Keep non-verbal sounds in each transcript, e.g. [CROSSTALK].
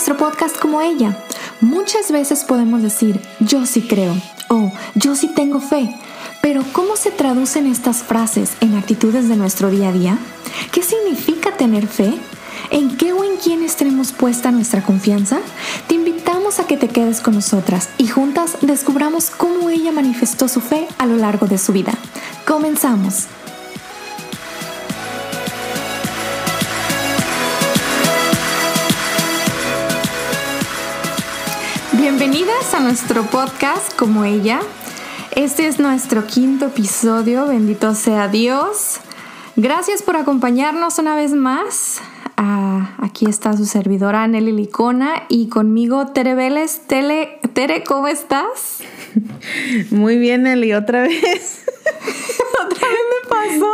nuestro podcast como ella. Muchas veces podemos decir, yo sí creo o yo sí tengo fe, pero ¿cómo se traducen estas frases en actitudes de nuestro día a día? ¿Qué significa tener fe? ¿En qué o en quién estaremos puesta nuestra confianza? Te invitamos a que te quedes con nosotras y juntas descubramos cómo ella manifestó su fe a lo largo de su vida. Comenzamos. Bienvenidas a nuestro podcast como ella. Este es nuestro quinto episodio, bendito sea Dios. Gracias por acompañarnos una vez más. Ah, aquí está su servidora Nelly Licona y conmigo Tere Vélez. Tere, ¿cómo estás? [LAUGHS] Muy bien, Nelly, otra vez. [LAUGHS] ¿Otra vez me pasó?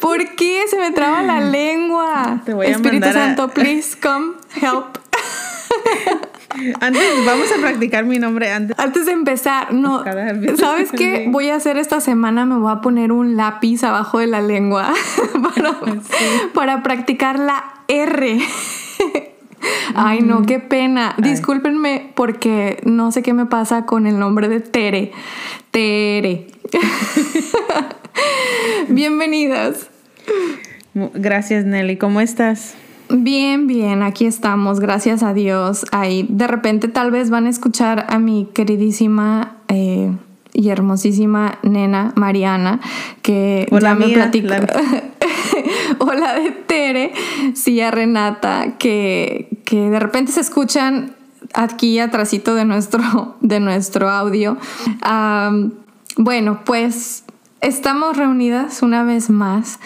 ¿Por qué? Se me traba la lengua. Te voy a Espíritu mandar a- Santo, please come help. Antes, vamos a practicar mi nombre antes. Antes de empezar, no, ¿sabes qué? Voy a hacer esta semana, me voy a poner un lápiz abajo de la lengua [LAUGHS] para, para practicar la R. Ay, no, qué pena. Discúlpenme porque no sé qué me pasa con el nombre de Tere. Tere. [LAUGHS] Bienvenidas. Gracias, Nelly. ¿Cómo estás? Bien, bien, aquí estamos, gracias a Dios. Ahí de repente tal vez van a escuchar a mi queridísima eh, y hermosísima nena Mariana, que O la ya me mía, platicó. la- o la [LAUGHS] de Tere, sí, a Renata, que, que de repente se escuchan aquí atrásito de nuestro, [LAUGHS] de nuestro audio. Bueno, pues estamos reunidas una vez más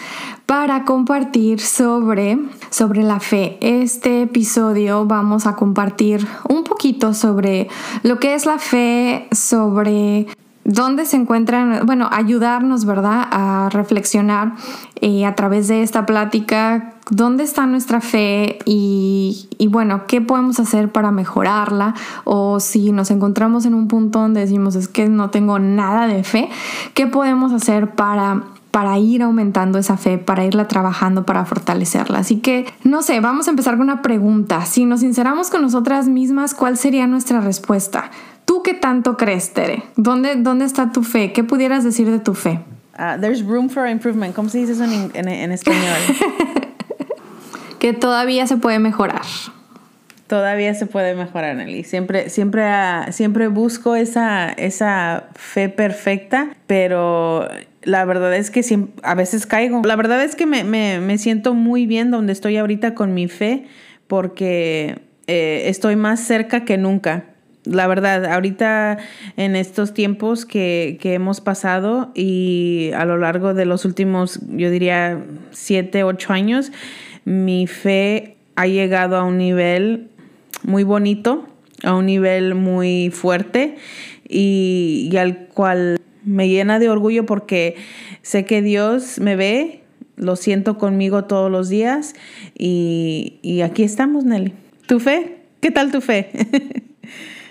para compartir sobre, sobre la fe. Este episodio vamos a compartir un poquito sobre lo que es la fe, sobre dónde se encuentran, bueno, ayudarnos, ¿verdad?, a reflexionar eh, a través de esta plática, dónde está nuestra fe y, y, bueno, qué podemos hacer para mejorarla o si nos encontramos en un punto donde decimos es que no tengo nada de fe, qué podemos hacer para para ir aumentando esa fe, para irla trabajando, para fortalecerla. Así que, no sé, vamos a empezar con una pregunta. Si nos sinceramos con nosotras mismas, ¿cuál sería nuestra respuesta? ¿Tú qué tanto crees, Tere? ¿Dónde, dónde está tu fe? ¿Qué pudieras decir de tu fe? Ah, there's room for improvement. ¿Cómo se dice eso en, en- en español? [LAUGHS] Que todavía se puede mejorar. Todavía se puede mejorar, Nelly. Siempre, siempre, siempre busco esa, esa fe perfecta, pero la verdad es que siem- a veces caigo. La verdad es que me, me- me siento muy bien donde estoy ahorita con mi fe, porque eh, estoy más cerca que nunca. La verdad, ahorita en estos tiempos que, que hemos pasado y a lo largo de los últimos, yo diría, siete, ocho años, mi fe ha llegado a un nivel muy bonito, a un nivel muy fuerte y, y al cual me llena de orgullo porque sé que Dios me ve, lo siento conmigo todos los días y, y aquí estamos, Nelly. ¿Tu fe? ¿Qué tal tu fe? [LAUGHS]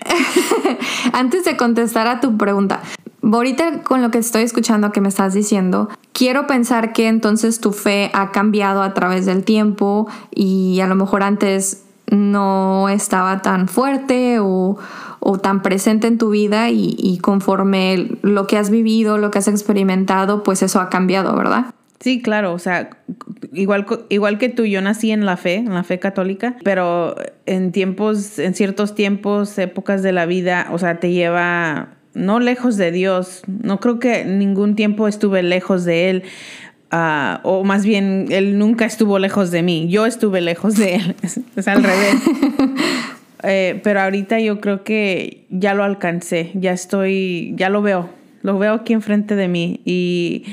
[LAUGHS] Antes de contestar a tu pregunta, ahorita con lo que estoy escuchando que me estás diciendo, quiero pensar que entonces tu fe ha cambiado a través del tiempo y a lo mejor antes no estaba tan fuerte o, o tan presente en tu vida y, y conforme lo que has vivido, lo que has experimentado, pues eso ha cambiado, ¿verdad? Sí, claro, o sea, igual, igual que tú, yo nací en la fe, en la fe católica, pero en tiempos, en ciertos tiempos, épocas de la vida, o sea, te lleva no lejos de Dios, no creo que ningún tiempo estuve lejos de Él, ah, o más bien, Él nunca estuvo lejos de mí, yo estuve lejos de Él, [LAUGHS] es, es al revés. [LAUGHS] Eh, pero ahorita yo creo que ya lo alcancé, ya estoy, ya lo veo, lo veo aquí enfrente de mí y,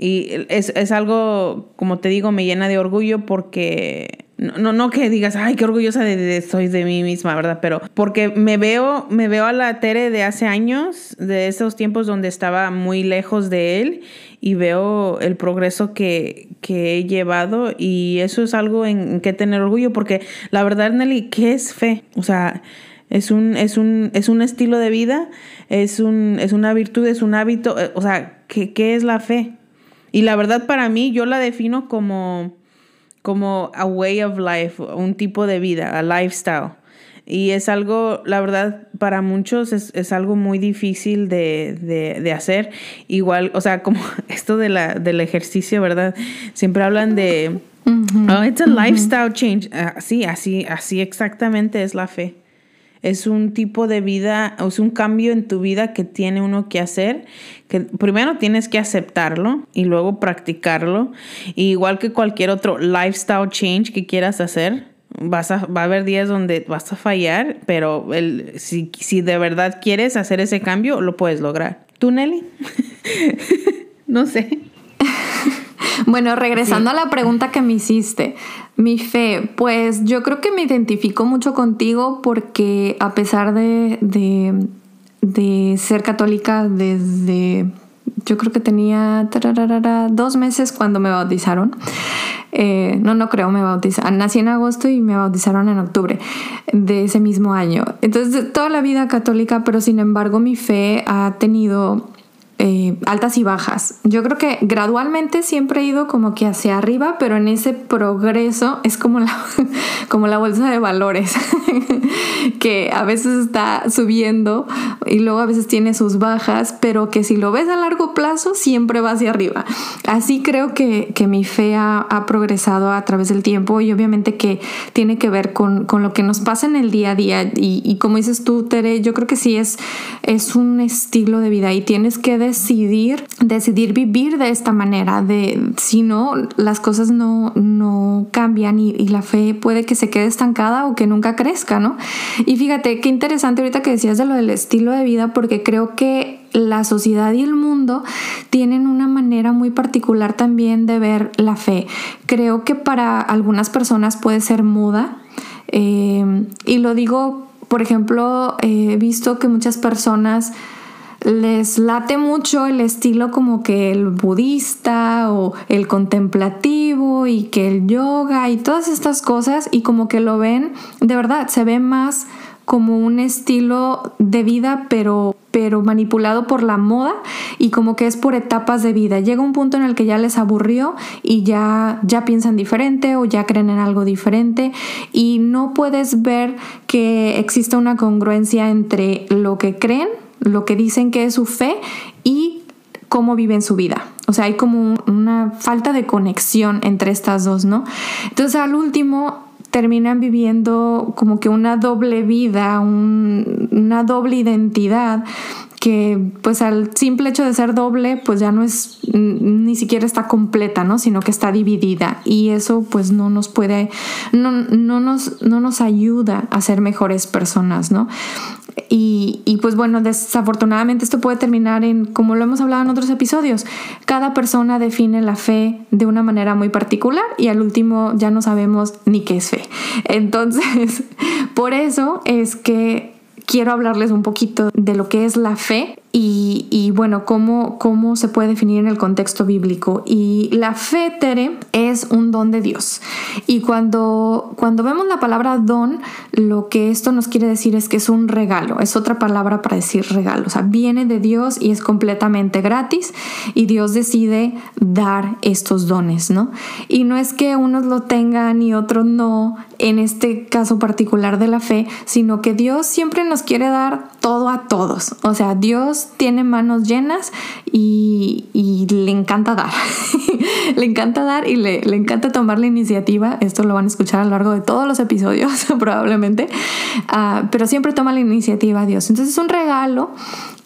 y es, es algo, como te digo, me llena de orgullo porque no, no, que digas, ay, qué orgullosa de, soy de mí misma, ¿verdad? Pero porque me veo, me veo a la Tere de hace años, de esos tiempos donde estaba muy lejos de él y veo el progreso que, que he llevado y eso es algo en, en que tener orgullo porque la verdad, Nelly, ¿qué es fe? O sea, es un, es un, es un estilo de vida, es, un, es una virtud, es un hábito, eh, o sea, ¿qué, qué es la fe? Y la verdad para mí yo la defino como como a way of life, un tipo de vida, a lifestyle. Y es algo, la verdad, para muchos es, algo muy difícil de, hacer. Igual, o sea, como [LAUGHS] esto de la, del ejercicio, ¿verdad? Siempre hablan de, oh, it's a lifestyle change. Ah, sí, así, así exactamente es la fe. Es un tipo de vida, es un cambio en tu vida que tiene uno que hacer, que primero tienes que aceptarlo y luego practicarlo. igual que cualquier otro lifestyle change que quieras hacer, vas a, va a haber días donde vas a fallar, pero el, si, si de verdad quieres hacer ese cambio, lo puedes lograr. ¿Tú, Nelly? [LAUGHS] no sé. [LAUGHS] Bueno, regresando a la pregunta que me hiciste, mi fe, pues yo creo que me identifico mucho contigo porque a pesar de, de, ser católica desde, yo creo que tenía dos meses cuando me bautizaron, eh, no, no creo, me bautizaron. Nací en agosto y me bautizaron en octubre de ese mismo año. Entonces, toda la vida católica, pero sin embargo mi fe ha tenido eh, altas y bajas. Yo creo que gradualmente siempre he ido como que hacia arriba, pero en ese progreso es como la, [LAUGHS] como la bolsa de valores, [LAUGHS] que a veces está subiendo y luego a veces tiene sus bajas, pero que si lo ves a largo plazo siempre va hacia arriba. Así creo que, mi fe ha, progresado a través del tiempo y obviamente que tiene que ver con, lo que nos pasa en el día a día y, y, como dices tú, Tere, yo creo que sí es, es un estilo de vida y tienes que decidir, decidir vivir de esta manera, de si no, las cosas no, no cambian y, la fe puede que se quede estancada o que nunca crezca, ¿no? Y fíjate, qué interesante ahorita que decías de lo del estilo de vida, porque creo que la sociedad y el mundo tienen una manera muy particular también de ver la fe. Creo que para algunas personas puede ser muda. Eh, y lo digo, por ejemplo, he visto que muchas personas les late mucho el estilo como que el budista o el contemplativo y que el yoga y todas estas cosas y como que lo ven, de verdad, se ve más como un estilo de vida pero pero manipulado por la moda y como que es por etapas de vida. Llega un punto en el que ya les aburrió y ya ya piensan diferente o ya creen en algo diferente y no puedes ver que exista una congruencia entre lo que creen lo que dicen que es su fe y cómo viven su vida. O sea, hay como una falta de conexión entre estas dos, ¿no? Entonces al último terminan viviendo como que una doble vida, una doble identidad que pues al simple hecho de ser doble pues ya no es ni siquiera está completa no sino que está dividida. Y eso pues no nos puede no, no nos no nos ayuda a ser mejores personas no y, pues bueno, desafortunadamente esto puede terminar en, como lo hemos hablado en otros episodios, cada persona define la fe de una manera muy particular y al último ya no sabemos ni qué es fe. Entonces, [LAUGHS] por eso es que quiero hablarles un poquito de lo que es la fe y, bueno, cómo, cómo se puede definir en el contexto bíblico. Y la fe, Tere, es un don de Dios. Y cuando, cuando vemos la palabra don, lo que esto nos quiere decir es que es un regalo, es otra palabra para decir regalo. O sea, viene de Dios y es completamente gratis y Dios decide dar estos dones, ¿no? Y no es que unos lo tengan y otros no, en este caso particular de la fe, sino que Dios siempre nos quiere dar todo a todos. O sea, Dios tiene manos llenas y, le encanta dar. [LAUGHS] le encanta dar y le, encanta tomar la iniciativa. Esto lo van a escuchar a lo largo de todos los episodios [LAUGHS] probablemente. Ah, pero siempre toma la iniciativa Dios. Entonces es un regalo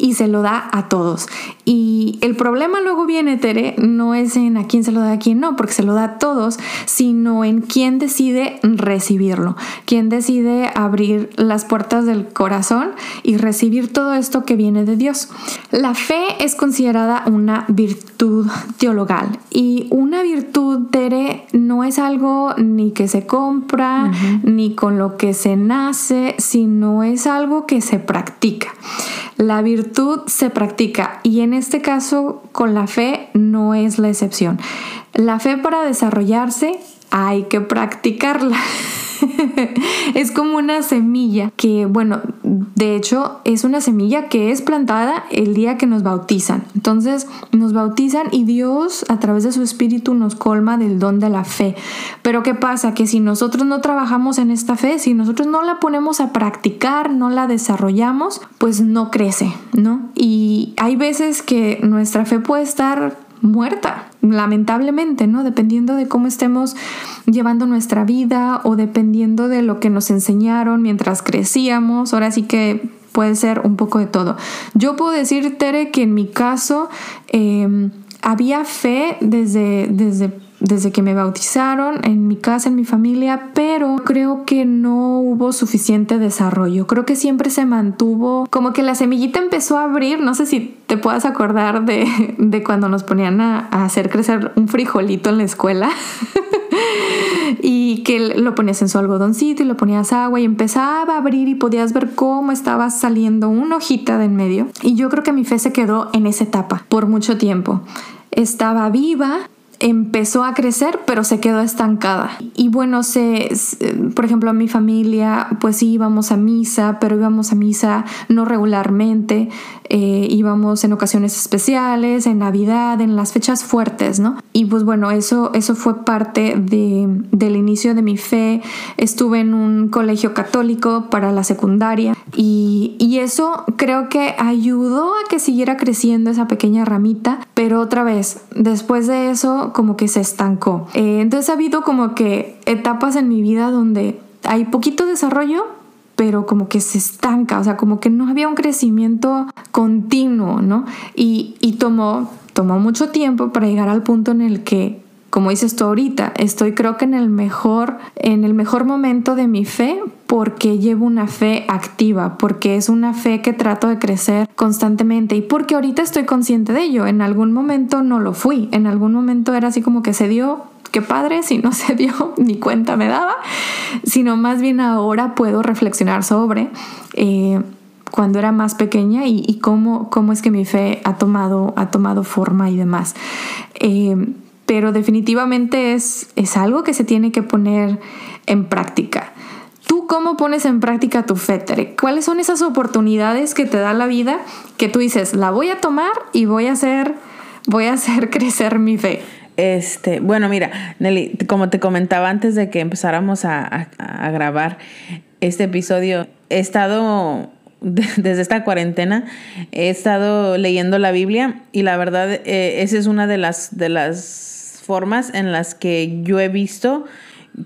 y se lo da a todos. Y el problema luego viene, Tere, no es en a quién se lo da a quién no, porque se lo da a todos, sino en quién decide recibirlo, quién decide abrir las puertas del corazón y recibir todo esto que viene de Dios. La fe es considerada una virtud teologal y una virtud, Tere, no es algo ni que se compra, ni con lo que se nace, sino es algo que se practica. La virtud se practica y en este caso con la fe no es la excepción. La fe para desarrollarse hay que practicarla. [LAUGHS] es como una semilla que, bueno, de hecho es una semilla que es plantada el día que nos bautizan. Entonces nos bautizan y Dios a través de su espíritu nos colma del don de la fe. Pero ¿qué pasa? Que si nosotros no trabajamos en esta fe, si nosotros no la ponemos a practicar, no la desarrollamos, pues no crece, ¿no? Y hay veces que nuestra fe puede estar muerta, lamentablemente, ¿no? Dependiendo de cómo estemos llevando nuestra vida o dependiendo de lo que nos enseñaron mientras crecíamos. Ahora sí que puede ser un poco de todo. Yo puedo decir, Tere, que en mi caso em, había fe desde, desde desde que me bautizaron en mi casa, en mi familia, pero creo que no hubo suficiente desarrollo. Creo que siempre se mantuvo como que la semillita empezó a abrir, no sé si te puedas acordar de, de cuando nos ponían a, hacer crecer un frijolito en la escuela. [LAUGHS] y que lo ponías en su algodoncito y lo ponías agua y empezaba a abrir y podías ver cómo estaba saliendo una hojita de en medio. Y yo creo que mi fe se quedó en esa etapa por mucho tiempo. Estaba viva, empezó a crecer, pero se quedó estancada. Y bueno, se, por ejemplo, a mi familia, pues sí íbamos a misa, pero íbamos a misa no regularmente, eh, íbamos en ocasiones especiales, en Navidad, en las fechas fuertes, ¿no? Y pues bueno, eso, eso fue parte de, del inicio de mi fe. Estuve en un colegio católico para la secundaria y, y eso creo que ayudó a que siguiera creciendo esa pequeña ramita, pero otra vez, después de eso, como que se estancó. Eh, entonces ha habido como que etapas en mi vida donde hay poquito desarrollo, pero como que se estanca, o sea, como que no había un crecimiento continuo, ¿no? Y, y tomó, tomó mucho tiempo para llegar al punto en el que como dices tú ahorita, estoy creo que en el mejor, en el mejor momento de mi fe porque llevo una fe activa, porque es una fe que trato de crecer constantemente y porque ahorita estoy consciente de ello. En algún momento no lo fui, en algún momento era así como que se dio, qué padre, si no [LAUGHS] se dio, ni cuenta me daba, sino más bien ahora puedo reflexionar sobre... Eh, cuando era más pequeña y, cómo, cómo, es que mi fe ha tomado, ha tomado forma y demás. Eh, pero definitivamente es, es algo que se tiene que poner en práctica. ¿Tú cómo pones en práctica tu fe, ¿Cuáles son esas oportunidades que te da la vida que tú dices, la voy a tomar y voy a hacer, voy a hacer [LAUGHS] crecer mi fe? Este, bueno, mira, Nelly, como te comentaba antes de que empezáramos a, grabar este episodio, he estado desde esta cuarentena he estado leyendo la Biblia y la verdad eh, esa es una de las de las formas en las que yo he visto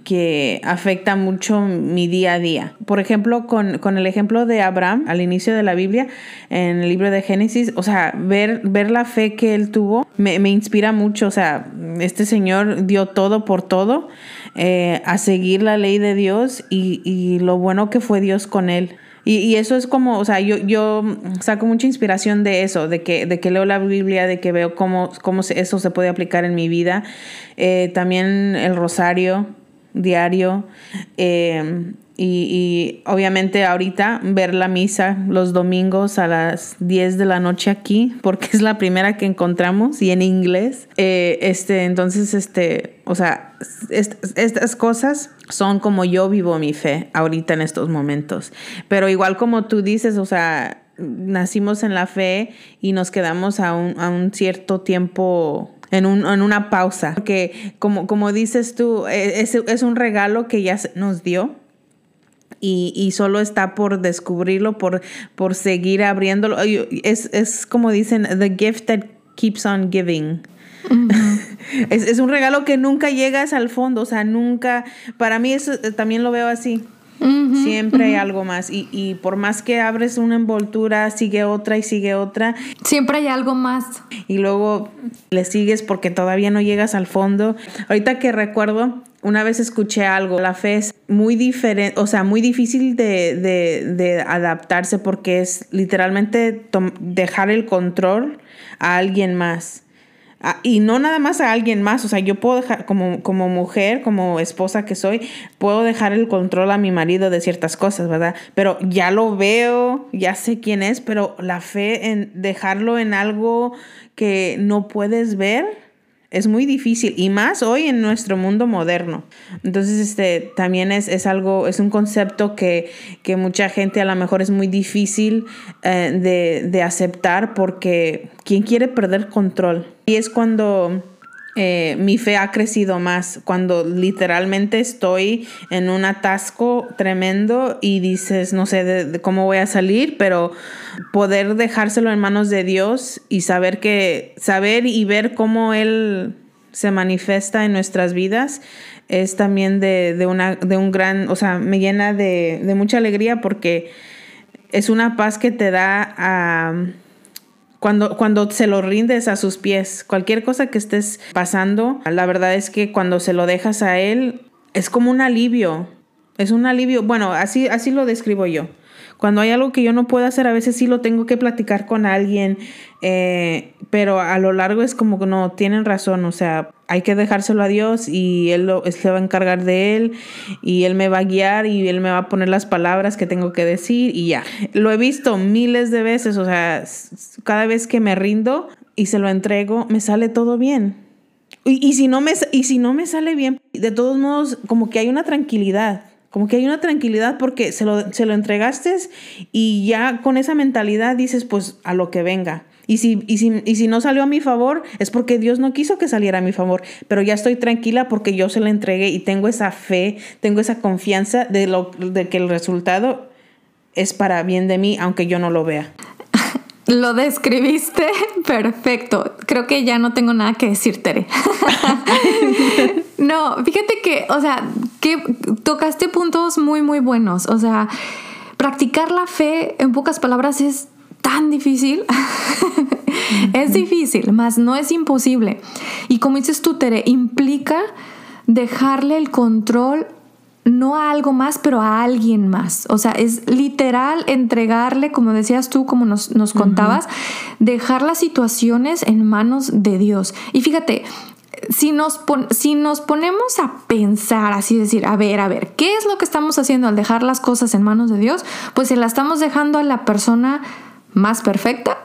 que afecta mucho mi día a día. Por ejemplo, con, el ejemplo de Abraham al inicio de la Biblia, en el libro de Génesis, o sea, ver, ver la fe que él tuvo me, inspira mucho. O sea, este señor dio todo por todo eh, a seguir la ley de Dios y, y lo bueno que fue Dios con él. Y, eso es como, o sea, yo, yo saco mucha inspiración de eso, de que, de que leo la Biblia, de que veo cómo, cómo eso se puede aplicar en mi vida. Eh, también el rosario diario. Eh, y, obviamente ahorita ver la misa los domingos a las 10 de la noche aquí, [LAUGHS] porque es la primera que encontramos y en inglés. Eh, este, entonces, este, o sea, estas cosas son como yo vivo mi fe ahorita en estos momentos. Pero igual como tú dices, o sea, nacimos en la fe y nos quedamos a un, a un cierto tiempo en, un, en, una pausa. Porque como, como dices tú, e, es, es un regalo que ya nos dio y, y, solo está por descubrirlo, por, por seguir abriéndolo. Es, es como dicen, the gift that keeps on giving. Es, es, un regalo que nunca llegas al fondo, o sea, nunca, para mí eso eh, también lo veo así. Siempre hay algo más y, y, por más que abres una envoltura, sigue otra y sigue otra. Siempre hay algo más. Y luego le sigues porque todavía no llegas al fondo. Ahorita que recuerdo, una vez escuché algo, la fe es muy diferente, o sea, muy difícil de, adaptarse porque es literalmente dejar el control a alguien más. Y no nada más a alguien más, o sea, yo puedo dejar, como, como mujer, como esposa que soy, puedo dejar el control a mi marido de ciertas cosas, ¿verdad? Pero ya lo veo, ya sé quién es, pero la fe en dejarlo en algo que no puedes ver, Es muy difícil y más hoy en nuestro mundo moderno. Entonces, este también es, es algo, es un concepto que, que, mucha gente a lo mejor es muy difícil eh, de, de aceptar porque ¿quién quiere perder control? Y es cuando eh, mi fe ha crecido más cuando literalmente estoy en un atasco tremendo y dices, no sé de, cómo voy a salir, pero poder dejárselo en manos de Dios y saber que, saber y ver cómo Él se manifiesta en nuestras vidas es también de, una, de un gran, o sea, me llena de, de mucha alegría porque es una paz que te da a cuando, cuando se lo rindes a sus pies, cualquier cosa que estés pasando, la verdad es que cuando se lo dejas a él, es como un alivio. Es un alivio. Bueno, así, así lo describo yo. Cuando hay algo que yo no puedo hacer, a veces sí lo tengo que platicar con alguien, eh, pero a lo largo es como que no, tienen razón, o sea, hay que dejárselo a Dios y Él, lo, se va a encargar de Él y Él me va a guiar y Él me va a poner las palabras que tengo que decir y ya. Lo he visto miles de veces, o sea, cada vez que me rindo y se lo entrego, me sale todo bien. Y, si, no me, y si no me sale bien, de todos modos, como que hay una tranquilidad como que hay una tranquilidad porque se lo, se lo entregaste y ya con esa mentalidad dices, pues a lo que venga. Y si, y, si, y si no salió a mi favor, es porque Dios no quiso que saliera a mi favor. Pero ya estoy tranquila porque yo se lo entregué y tengo esa fe, tengo esa confianza de, lo, de que el resultado es para bien de mí, aunque yo no lo vea. [LAUGHS] Lo describiste [LAUGHS] perfecto. Creo que ya no tengo nada que decir, Tere. [LAUGHS] no, fíjate que, o sea, que tocaste puntos muy, muy buenos. O sea, practicar la fe, en pocas palabras, es tan difícil. [LAUGHS] es difícil, mas no es imposible. Y como dices tú, Tere, implica dejarle el control no a algo más, pero a alguien más. O sea, es literal entregarle, como decías tú, como nos, contabas, dejar las situaciones en manos de Dios. Y fíjate, si nos, si nos ponemos a pensar, así decir, a ver, a ver, ¿qué es lo que estamos haciendo al dejar las cosas en manos de Dios? Pues se la estamos dejando a la persona más perfecta,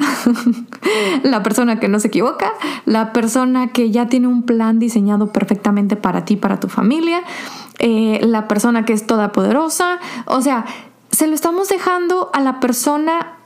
[LAUGHS] la persona que no se equivoca, la persona que ya tiene un plan diseñado perfectamente para ti, para tu familia, eh, la persona que es toda poderosa. O sea, se lo estamos dejando a la persona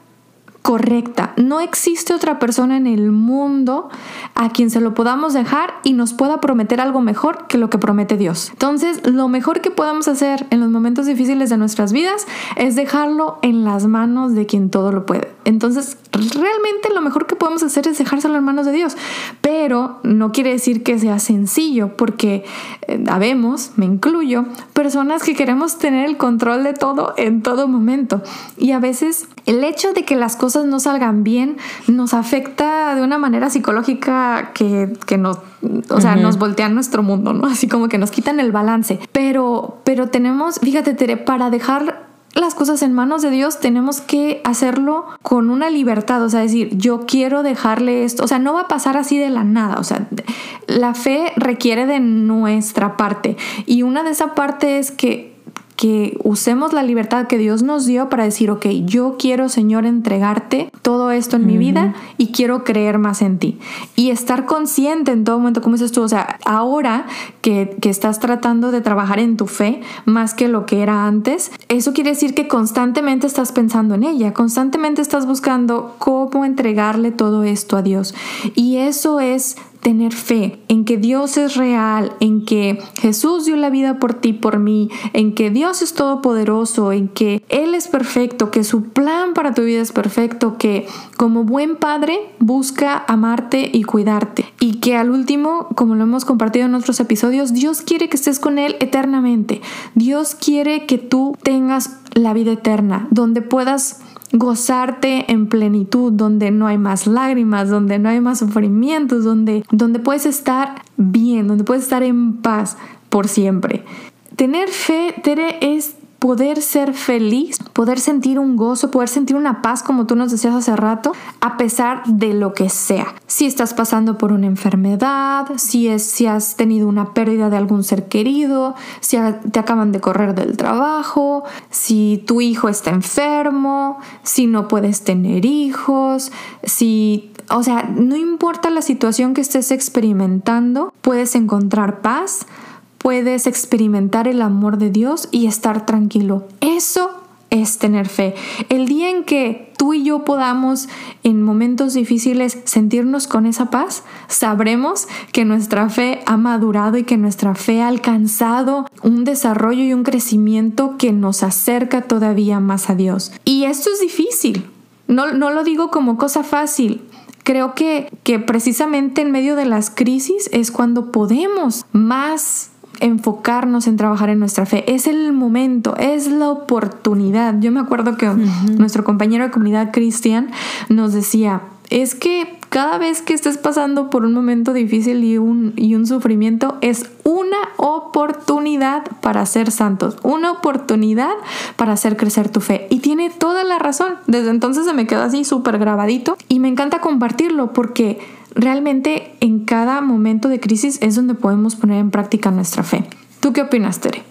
correcta. No existe otra persona en el mundo a quien se lo podamos dejar y nos pueda prometer algo mejor que lo que promete Dios. Entonces, lo mejor que podamos hacer en los momentos difíciles de nuestras vidas es dejarlo en las manos de quien todo lo puede. Entonces, realmente lo mejor que podemos hacer es dejárselo en manos de Dios. Pero no quiere decir que sea sencillo, porque eh, habemos, me incluyo, personas que queremos tener el control de todo en todo momento. Y a veces el hecho de que las cosas no salgan bien nos afecta de una manera psicológica que, que nos, o sea, nos voltean nuestro mundo, ¿no? Así como que nos quitan el balance. Pero, pero tenemos, fíjate, Tere, para dejar las cosas en manos de Dios, tenemos que hacerlo con una libertad, o sea, decir, yo quiero dejarle esto, o sea, no va a pasar así de la nada, o sea, la fe requiere de nuestra parte y una de esa parte es que que usemos la libertad que Dios nos dio para decir, ok, yo quiero, Señor, entregarte todo esto en mi vida y quiero creer más en ti. Y estar consciente en todo momento, como dices tú, o sea, ahora que, que estás tratando de trabajar en tu fe más que lo que era antes, eso quiere decir que constantemente estás pensando en ella, constantemente estás buscando cómo entregarle todo esto a Dios. Y eso es tener fe en que Dios es real, en que Jesús dio la vida por ti, por mí, en que Dios es todopoderoso, en que Él es perfecto, que su plan para tu vida es perfecto, que como buen padre busca amarte y cuidarte. Y que al último, como lo hemos compartido en otros episodios, Dios quiere que estés con Él eternamente. Dios quiere que tú tengas la vida eterna, donde puedas gozarte en plenitud, donde no hay más lágrimas, donde no hay más sufrimientos, donde, donde puedes estar bien, donde puedes estar en paz por siempre. Tener fe, es poder ser feliz, poder sentir un gozo, poder sentir una paz como tú nos decías hace rato, a pesar de lo que sea. Si estás pasando por una enfermedad, si, es, si has tenido una pérdida de algún ser querido, si te acaban de correr del trabajo, si tu hijo está enfermo, si no puedes tener hijos, si o sea, no importa la situación que estés experimentando, puedes encontrar paz puedes experimentar el amor de Dios y estar tranquilo. Eso es tener fe. El día en que tú y yo podamos en momentos difíciles sentirnos con esa paz, sabremos que nuestra fe ha madurado y que nuestra fe ha alcanzado un desarrollo y un crecimiento que nos acerca todavía más a Dios. Y esto es difícil. No, no lo digo como cosa fácil. Creo que, que precisamente en medio de las crisis es cuando podemos más enfocarnos en trabajar en nuestra fe. Es el momento, es la oportunidad. Yo me acuerdo que nuestro compañero de comunidad Cristian nos decía, es que cada vez que estés pasando por un momento difícil y un, y un sufrimiento, es una oportunidad para ser santos, una oportunidad para hacer crecer tu fe. Y tiene toda la razón. Desde entonces se me quedó así súper grabadito y me encanta compartirlo porque realmente en cada momento de crisis es donde podemos poner en práctica nuestra fe. ¿Tú qué opinas, Tere?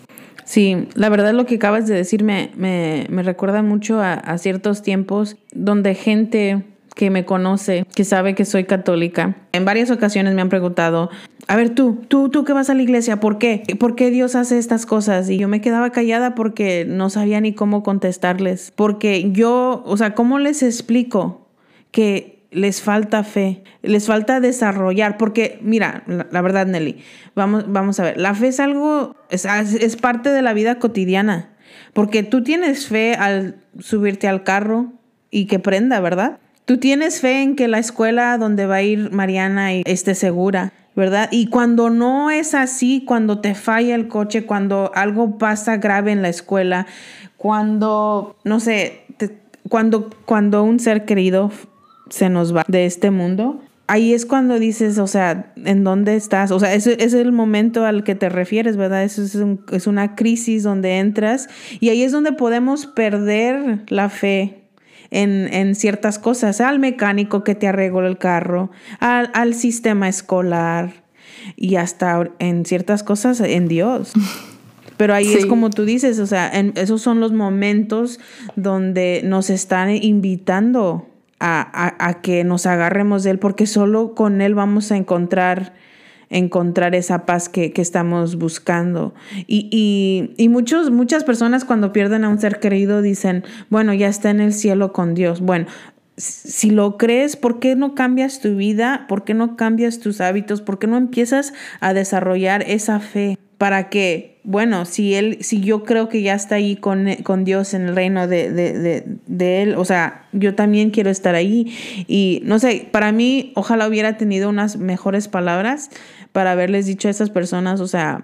Sí, la verdad lo que acabas de decir me, recuerda mucho a, ciertos tiempos donde gente que me conoce, que sabe que soy católica, en varias ocasiones me han preguntado, a ver tú, tú, tú que vas a la iglesia, ¿por qué? ¿Por qué Dios hace estas cosas? Y yo me quedaba callada porque no sabía ni cómo contestarles, porque yo, o sea, ¿cómo les explico que les falta fe, les falta desarrollar, porque mira, la, verdad Nelly, vamos, vamos a ver, la fe es algo, es, parte de la vida cotidiana, porque tú tienes fe al subirte al carro y que prenda, ¿verdad? Tú tienes fe en que la escuela donde va a ir Mariana esté segura. ¿verdad? Y cuando no es así, cuando te falla el coche, cuando algo pasa grave en la escuela, cuando, no sé, cuando, cuando un ser querido se nos va de este mundo, ahí es cuando dices, o sea, ¿en dónde estás? O sea, ese, es el momento al que te refieres, ¿verdad? Eso es, es, una crisis donde entras y ahí es donde podemos perder la fe. En, en ciertas cosas, al mecánico que te arregló el carro, al, al sistema escolar y hasta en ciertas cosas en Dios. [LAUGHS] Pero ahí es como tú dices, o sea, en, esos son los momentos donde nos están invitando a, que nos agarremos de Él, porque solo con Él vamos a encontrar encontrar esa paz que, estamos buscando. Y, y, muchos, muchas personas cuando pierden a un ser querido dicen, bueno, ya está en el cielo con Dios. Bueno, si lo crees, ¿por qué no cambias tu vida? ¿Por qué no cambias tus hábitos? ¿Por qué no empiezas a desarrollar esa fe? Para que, bueno, si él, si yo creo que ya está ahí con, con Dios en el reino de, de, de, él, o sea, yo también quiero estar ahí. Y no sé, para mí, ojalá hubiera tenido unas mejores palabras para haberles dicho a esas personas, o sea,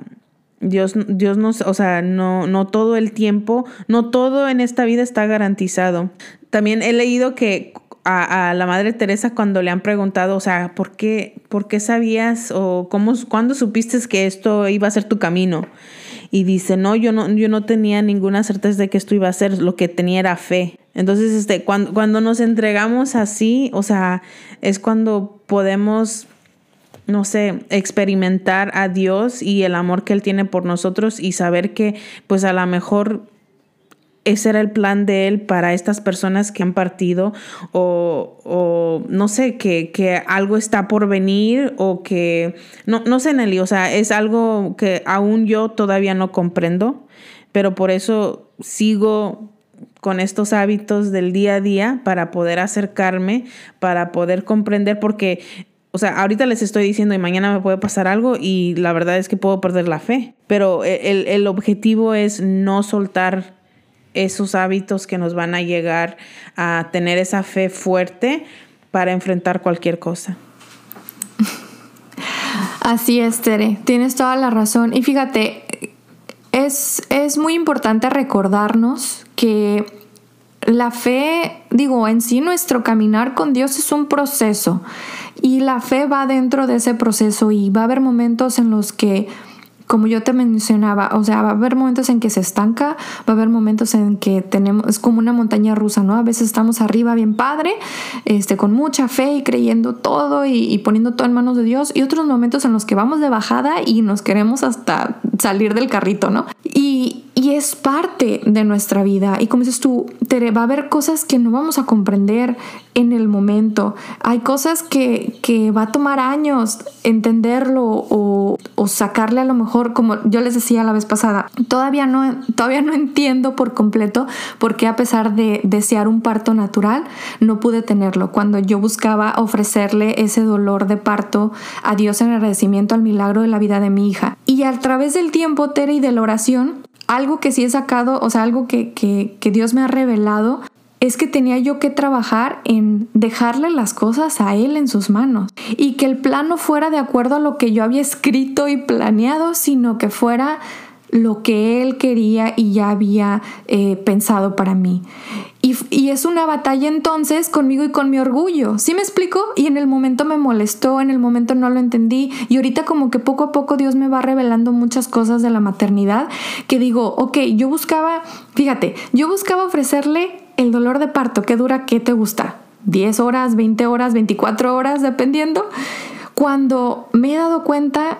Dios, Dios nos, o sea, no, no todo el tiempo, no todo en esta vida está garantizado. También he leído que a, la Madre Teresa cuando le han preguntado, o sea, ¿por qué, por qué sabías o cómo, cuándo supiste que esto iba a ser tu camino? Y dice, no, yo no, yo no tenía ninguna certeza de que esto iba a ser, lo que tenía era fe. Entonces, este, cuando, cuando nos entregamos así, o sea, es cuando podemos no sé, experimentar a Dios y el amor que Él tiene por nosotros y saber que pues a lo mejor ese era el plan de él para estas personas que han partido o, no sé, que, algo está por venir o que, no, no sé, Nelly, o sea, es algo que aún yo todavía no comprendo, pero por eso sigo con estos hábitos del día a día para poder acercarme, para poder comprender, porque, o sea, ahorita les estoy diciendo y mañana me puede pasar algo y la verdad es que puedo perder la fe, pero el, el objetivo es no soltar esos hábitos que nos van a llegar a tener esa fe fuerte para enfrentar cualquier cosa. Así es, Tere, tienes toda la razón. Y fíjate, es, es muy importante recordarnos que la fe, digo, en sí nuestro caminar con Dios es un proceso y la fe va dentro de ese proceso y va a haber momentos en los que como yo te mencionaba, o sea, va a haber momentos en que se estanca, va a haber momentos en que tenemos, es como una montaña rusa, ¿no? A veces estamos arriba bien padre, este, con mucha fe y creyendo todo y, y poniendo todo en manos de Dios, y otros momentos en los que vamos de bajada y nos queremos hasta salir del carrito, ¿no? Y, y es parte de nuestra vida. Y como dices tú, Tere, va a haber cosas que no vamos a comprender en el momento. Hay cosas que, que va a tomar años entenderlo o, sacarle a lo mejor, como yo les decía la vez pasada, todavía no, todavía no entiendo por completo por qué a pesar de desear un parto natural, no pude tenerlo. Cuando yo buscaba ofrecerle ese dolor de parto a Dios en agradecimiento al milagro de la vida de mi hija. Y a través del tiempo, Tere, y de la oración, algo que sí he sacado, o sea, algo que, que, que, Dios me ha revelado, es que tenía yo que trabajar en dejarle las cosas a Él en sus manos y que el plan no fuera de acuerdo a lo que yo había escrito y planeado, sino que fuera lo que Él quería y ya había eh, pensado para mí. Y, es una batalla entonces conmigo y con mi orgullo. ¿Sí me explico? Y en el momento me molestó, en el momento no lo entendí. Y ahorita como que poco a poco Dios me va revelando muchas cosas de la maternidad que digo, ok, yo buscaba, fíjate, yo buscaba ofrecerle el dolor de parto que dura, ¿qué te gusta? 10 horas, 20 horas, 24 horas, dependiendo. Cuando me he dado cuenta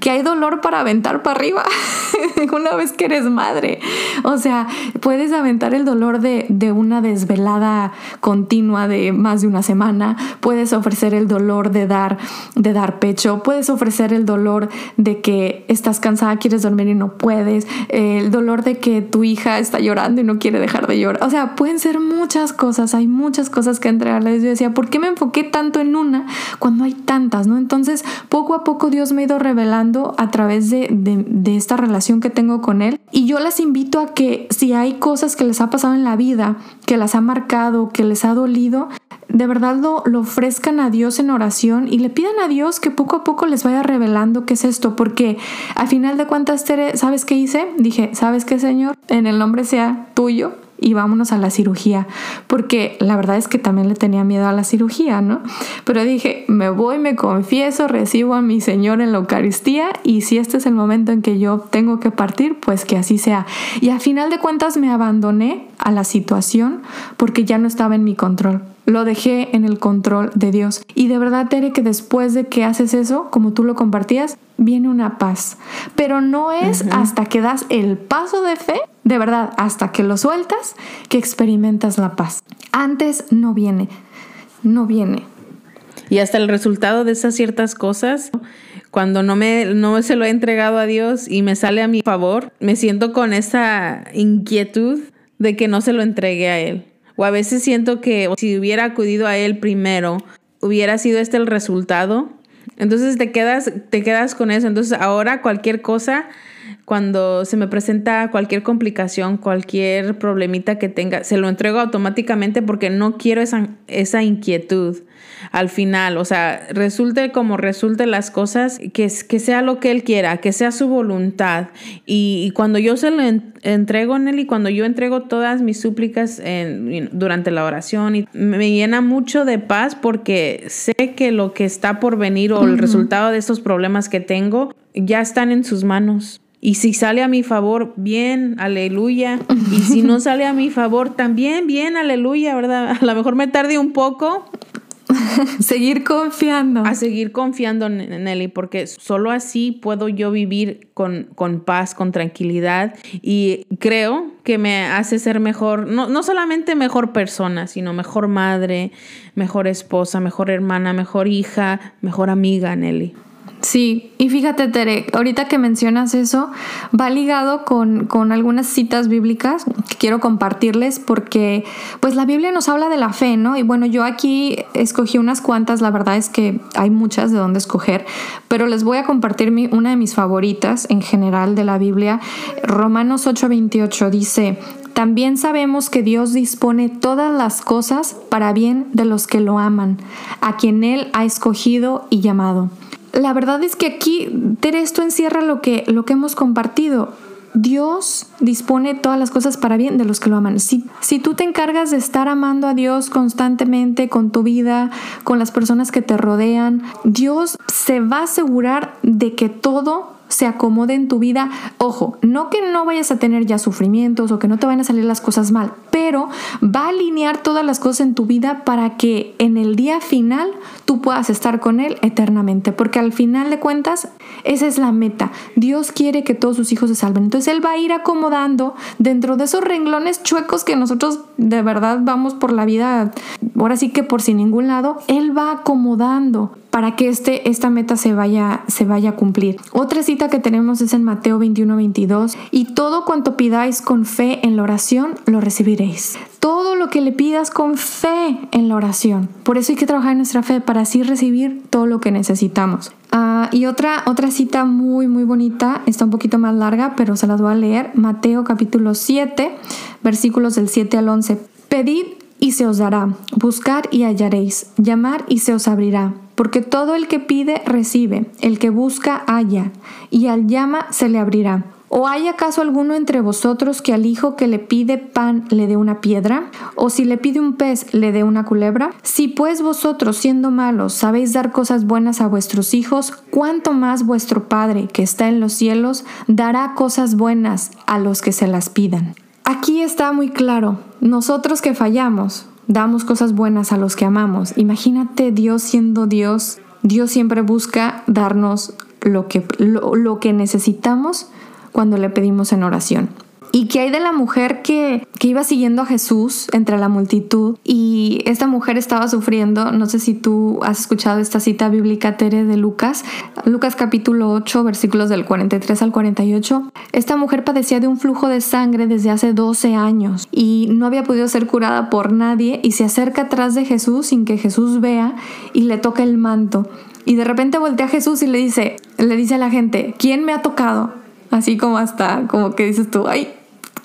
que hay dolor para aventar para arriba [LAUGHS] una vez que eres madre. O sea, puedes aventar el dolor de, de, una desvelada continua de más de una semana, puedes ofrecer el dolor de dar, de dar pecho, puedes ofrecer el dolor de que estás cansada, quieres dormir y no puedes, el dolor de que tu hija está llorando y no quiere dejar de llorar. O sea, pueden ser muchas cosas, hay muchas cosas que entregarles. Yo decía, ¿por qué me enfoqué tanto en una cuando hay tantas? ¿no? Entonces, poco a poco Dios me ha ido revelando a través de, de, de, esta relación que tengo con Él. Y yo las invito a que si hay cosas que les ha pasado en la vida, que las ha marcado, que les ha dolido, de verdad lo, ofrezcan a Dios en oración y le pidan a Dios que poco a poco les vaya revelando qué es esto, porque al final de cuentas, Tere, ¿sabes qué hice? Dije, ¿sabes qué, Señor? En el nombre sea tuyo, y vámonos a la cirugía, porque la verdad es que también le tenía miedo a la cirugía, ¿no? Pero dije, me voy, me confieso, recibo a mi Señor en la Eucaristía y si este es el momento en que yo tengo que partir, pues que así sea. Y al final de cuentas me abandoné a la situación porque ya no estaba en mi control. Lo dejé en el control de Dios. Y de verdad, Tere, que después de que haces eso, como tú lo compartías, viene una paz. Pero no es uh -huh. hasta que das el paso de fe, de verdad, hasta que lo sueltas, que experimentas la paz. Antes no viene, no viene. Y hasta el resultado de esas ciertas cosas, cuando no me no se lo he entregado a Dios y me sale a mi favor, me siento con esa inquietud de que no se lo entregué a él. O a veces siento que si hubiera acudido a él primero, hubiera sido este el resultado. Entonces te quedas, te quedas con eso. Entonces ahora cualquier cosa, cuando se me presenta cualquier complicación, cualquier problemita que tenga, se lo entrego automáticamente porque no quiero esa, esa inquietud al final, o sea, resulte como resulte las cosas, que, que sea lo que Él quiera, que sea su voluntad. Y, y cuando yo se lo en, entrego en Él y cuando yo entrego todas mis súplicas en, durante la oración, y me llena mucho de paz porque sé que lo que está por venir o el uh -huh. resultado de estos problemas que tengo ya están en sus manos. Y si sale a mi favor, bien, aleluya. Y si no sale a mi favor, también, bien, aleluya, ¿verdad? A lo mejor me tarde un poco, [LAUGHS] seguir confiando. A seguir confiando en Nelly, porque solo así puedo yo vivir con, con, paz, con tranquilidad y creo que me hace ser mejor, no, no solamente mejor persona, sino mejor madre, mejor esposa, mejor hermana, mejor hija, mejor amiga, Nelly. Sí, y fíjate, Tere, ahorita que mencionas eso, va ligado con, con, algunas citas bíblicas que quiero compartirles porque pues la Biblia nos habla de la fe, ¿no? Y bueno, yo aquí escogí unas cuantas, la verdad es que hay muchas de dónde escoger, pero les voy a compartir una de mis favoritas en general de la Biblia. Romanos 8:28 dice, también sabemos que Dios dispone todas las cosas para bien de los que lo aman, a quien Él ha escogido y llamado la verdad es que aquí, esto encierra lo que, lo que hemos compartido. Dios dispone todas las cosas para bien de los que lo aman. Si, si tú te encargas de estar amando a Dios constantemente con tu vida, con las personas que te rodean, Dios se va a asegurar de que todo se acomode en tu vida. Ojo, no que no vayas a tener ya sufrimientos o que no te vayan a salir las cosas mal, pero va a alinear todas las cosas en tu vida para que en el día final tú puedas estar con Él eternamente. Porque al final de cuentas, esa es la meta. Dios quiere que todos sus hijos se salven. Entonces Él va a ir acomodando dentro de esos renglones chuecos que nosotros de verdad vamos por la vida, ahora sí que por sin ningún lado, Él va acomodando para que este, esta meta se vaya, se vaya a cumplir. Otra cita que tenemos es en Mateo 21, 22. Y todo cuanto pidáis con fe en la oración, lo recibiréis. Todo lo que le pidas con fe en la oración. Por eso hay que trabajar en nuestra fe para así recibir todo lo que necesitamos. Ah, y otra, otra cita muy, muy bonita, está un poquito más larga, pero se las voy a leer. Mateo capítulo 7, versículos del 7 al 11. Pedid y se os dará, buscar y hallaréis, llamar y se os abrirá. Porque todo el que pide recibe, el que busca halla, y al llama se le abrirá. ¿O hay acaso alguno entre vosotros que al hijo que le pide pan le dé una piedra? ¿O si le pide un pez le dé una culebra? Si pues vosotros, siendo malos, sabéis dar cosas buenas a vuestros hijos, ¿cuánto más vuestro Padre que está en los cielos dará cosas buenas a los que se las pidan? Aquí está muy claro, nosotros que fallamos, damos cosas buenas a los que amamos. Imagínate Dios siendo Dios. Dios siempre busca darnos lo que, lo, que necesitamos cuando le pedimos en oración. ¿Y qué hay de la mujer que, que, iba siguiendo a Jesús entre la multitud y esta mujer estaba sufriendo? No sé si tú has escuchado esta cita bíblica, Tere, de Lucas. Lucas capítulo 8, versículos del 43 al 48. Esta mujer padecía de un flujo de sangre desde hace 12 años y no había podido ser curada por nadie y se acerca atrás de Jesús sin que Jesús vea y le toca el manto. Y de repente voltea a Jesús y le dice, le dice a la gente, ¿quién me ha tocado? Así como hasta, como que dices tú, ay,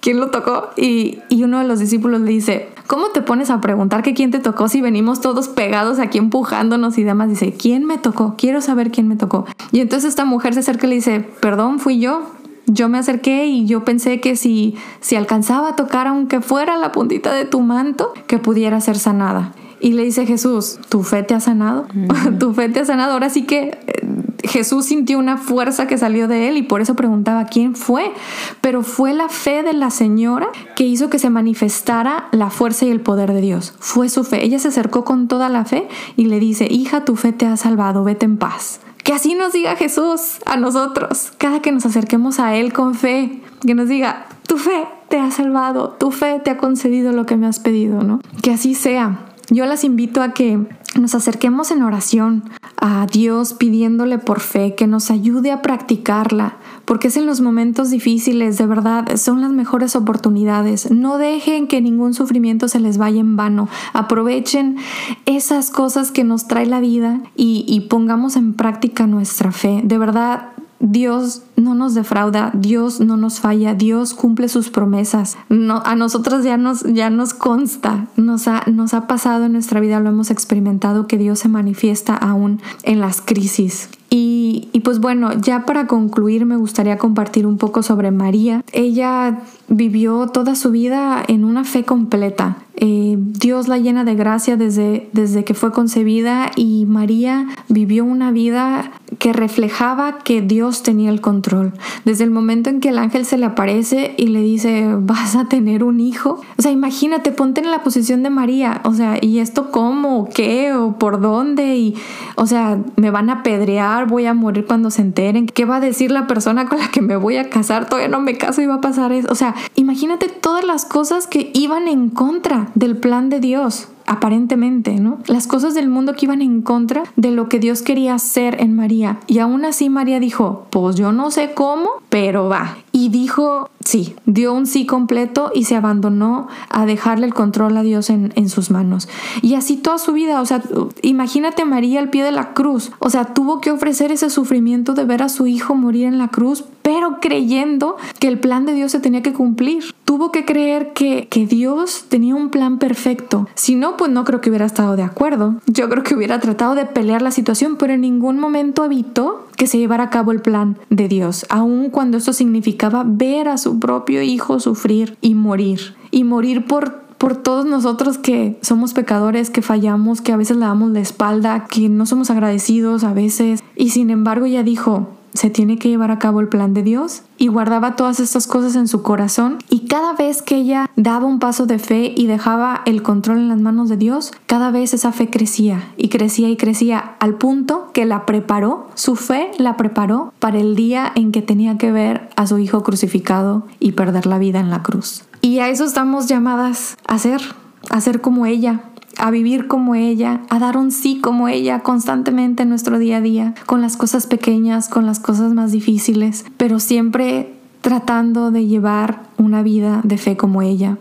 quién lo tocó. Y, uno de los discípulos le dice, ¿cómo te pones a preguntar que quién te tocó si venimos todos pegados aquí empujándonos y demás? Dice, ¿quién me tocó? Quiero saber quién me tocó. Y entonces esta mujer se acerca y le dice, perdón, fui yo. Yo me acerqué y yo pensé que si, si alcanzaba a tocar aunque fuera la puntita de tu manto, que pudiera ser sanada. Y le dice Jesús, ¿tu fe te ha sanado? [LAUGHS] ¿Tu fe te ha sanado? Ahora sí que eh, Jesús sintió una fuerza que salió de él y por eso preguntaba quién fue. Pero fue la fe de la señora que hizo que se manifestara la fuerza y el poder de Dios. Fue su fe. Ella se acercó con toda la fe y le dice, hija, tu fe te ha salvado, vete en paz. Que así nos diga Jesús a nosotros, cada que nos acerquemos a Él con fe, que nos diga, tu fe te ha salvado, tu fe te ha concedido lo que me has pedido, ¿no? Que así sea. Yo las invito a que nos acerquemos en oración a Dios pidiéndole por fe que nos ayude a practicarla, porque es en los momentos difíciles, de verdad, son las mejores oportunidades. No dejen que ningún sufrimiento se les vaya en vano. Aprovechen esas cosas que nos trae la vida y, y pongamos en práctica nuestra fe. De verdad, Dios no nos defrauda, Dios no nos falla, Dios cumple sus promesas. A nosotros ya nos, ya nos consta, nos ha, nos ha pasado en nuestra vida, lo hemos experimentado, que Dios se manifiesta aún en las crisis. Y, y, pues bueno, ya para concluir me gustaría compartir un poco sobre María. Ella vivió toda su vida en una fe completa. Eh, Dios la llena de gracia desde, desde que fue concebida y María vivió una vida que reflejaba que Dios tenía el control. Desde el momento en que el ángel se le aparece y le dice, vas a tener un hijo. O sea, imagínate, ponte en la posición de María. O sea, ¿y esto cómo? ¿Qué? ¿O por dónde? Y, o sea, me van a apedrear, voy a morir cuando se enteren. ¿Qué va a decir la persona con la que me voy a casar? Todavía no me caso y va a pasar eso. O sea, imagínate todas las cosas que iban en contra del plan de Dios aparentemente, ¿no? Las cosas del mundo que iban en contra de lo que Dios quería hacer en María. Y aún así María dijo, pues yo no sé cómo, pero va. Y dijo, sí, dio un sí completo y se abandonó a dejarle el control a Dios en, en sus manos. Y así toda su vida, o sea, imagínate María al pie de la cruz, o sea, tuvo que ofrecer ese sufrimiento de ver a su hijo morir en la cruz, pero creyendo que el plan de Dios se tenía que cumplir. Tuvo que creer que, que Dios tenía un plan perfecto. Si no, pues no creo que hubiera estado de acuerdo. Yo creo que hubiera tratado de pelear la situación, pero en ningún momento evitó que se llevara a cabo el plan de Dios, aun cuando esto significaba ver a su propio hijo sufrir y morir, y morir por por todos nosotros que somos pecadores, que fallamos, que a veces le damos la espalda, que no somos agradecidos a veces. Y sin embargo ella dijo, se tiene que llevar a cabo el plan de Dios y guardaba todas estas cosas en su corazón y cada vez que ella daba un paso de fe y dejaba el control en las manos de Dios, cada vez esa fe crecía y crecía y crecía al punto que la preparó, su fe la preparó para el día en que tenía que ver a su hijo crucificado y perder la vida en la cruz. Y a eso estamos llamadas a ser, a ser como ella, a vivir como ella, a dar un sí como ella constantemente en nuestro día a día, con las cosas pequeñas, con las cosas más difíciles, pero siempre tratando de llevar una vida de fe como ella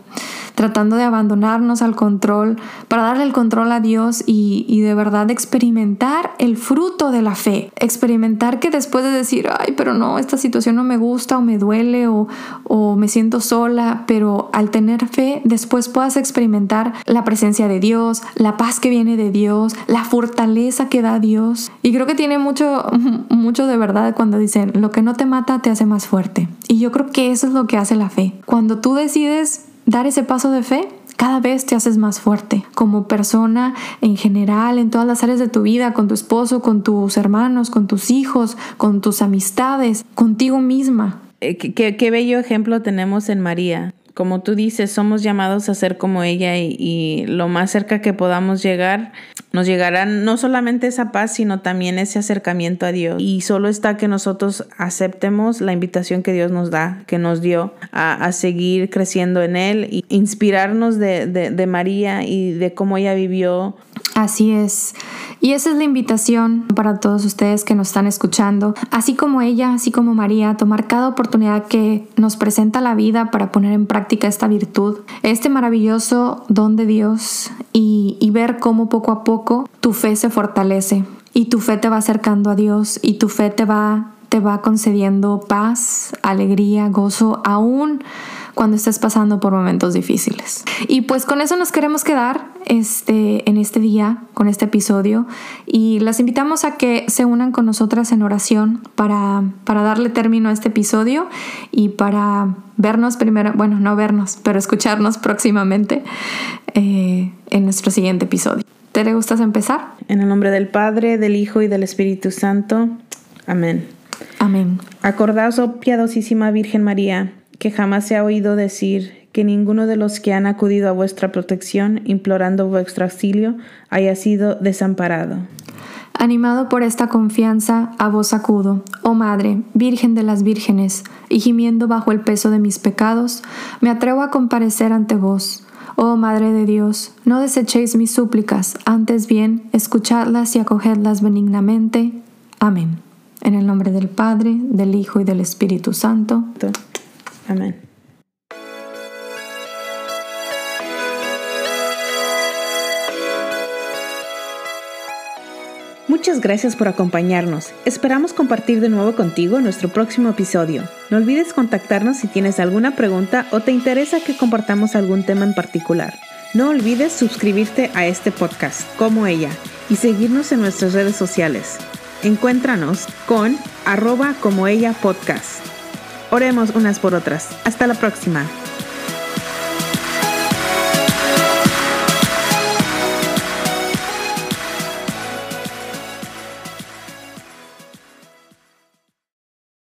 tratando de abandonarnos al control para darle el control a Dios y, de verdad experimentar el fruto de la fe. Experimentar que después de decir, ay, pero no, esta situación no me gusta o me duele o, o me siento sola, pero al tener fe después puedas experimentar la presencia de Dios, la paz que viene de Dios, la fortaleza que da Dios. Y creo que tiene mucho, [LAUGHS] mucho de verdad cuando dicen, lo que no te mata te hace más fuerte. Y yo creo que eso es lo que hace la fe. Cuando tú decides dar ese paso de fe, cada vez te haces más fuerte como persona en general, en todas las áreas de tu vida, con tu esposo, con tus hermanos, con tus hijos, con tus amistades, contigo misma. Eh, qué, bello ejemplo tenemos en María como tú dices, somos llamados a ser como ella y, lo más cerca que podamos llegar, nos llegará no solamente esa paz, sino también ese acercamiento a Dios. Y solo está que nosotros aceptemos la invitación que Dios nos da, que nos dio a, seguir creciendo en Él y inspirarnos de, de María y de cómo ella vivió. Así es. Y esa es la invitación para todos ustedes que nos están escuchando, así como ella, así como María, tomar cada oportunidad que nos presenta la vida para poner en práctica esta virtud, este maravilloso don de Dios y, y ver cómo poco a poco tu fe se fortalece y tu fe te va acercando a Dios y tu fe te va, te va concediendo paz, alegría, gozo, aún cuando estés pasando por momentos difíciles. Y pues con eso nos queremos quedar este, en este día, con este episodio, y las invitamos a que se unan con nosotras en oración para, para darle término a este episodio y para vernos primero, bueno, no vernos, pero escucharnos próximamente eh, en nuestro siguiente episodio. ¿Te le gustas empezar? En el nombre del Padre, del Hijo y del Espíritu Santo. Amén. Amén. Acordaos, oh piadosísima Virgen María, que jamás se ha oído decir que ninguno de los que han acudido a vuestra protección implorando vuestro auxilio haya sido desamparado. Animado por esta confianza, a vos acudo, oh Madre, Virgen de las Vírgenes, y gimiendo bajo el peso de mis pecados, me atrevo a comparecer ante vos. Oh Madre de Dios, no desechéis mis súplicas, antes bien, escuchadlas y acogedlas benignamente. Amén. En el nombre del Padre, del Hijo y del Espíritu Santo. Amén. Muchas gracias por acompañarnos. Esperamos compartir de nuevo contigo nuestro próximo episodio. No olvides contactarnos si tienes alguna pregunta o te interesa que compartamos algún tema en particular. No olvides suscribirte a este podcast, como ella, y seguirnos en nuestras redes sociales. Encuéntranos con arroba como ella podcast. Oremos unas por otras. Hasta la próxima.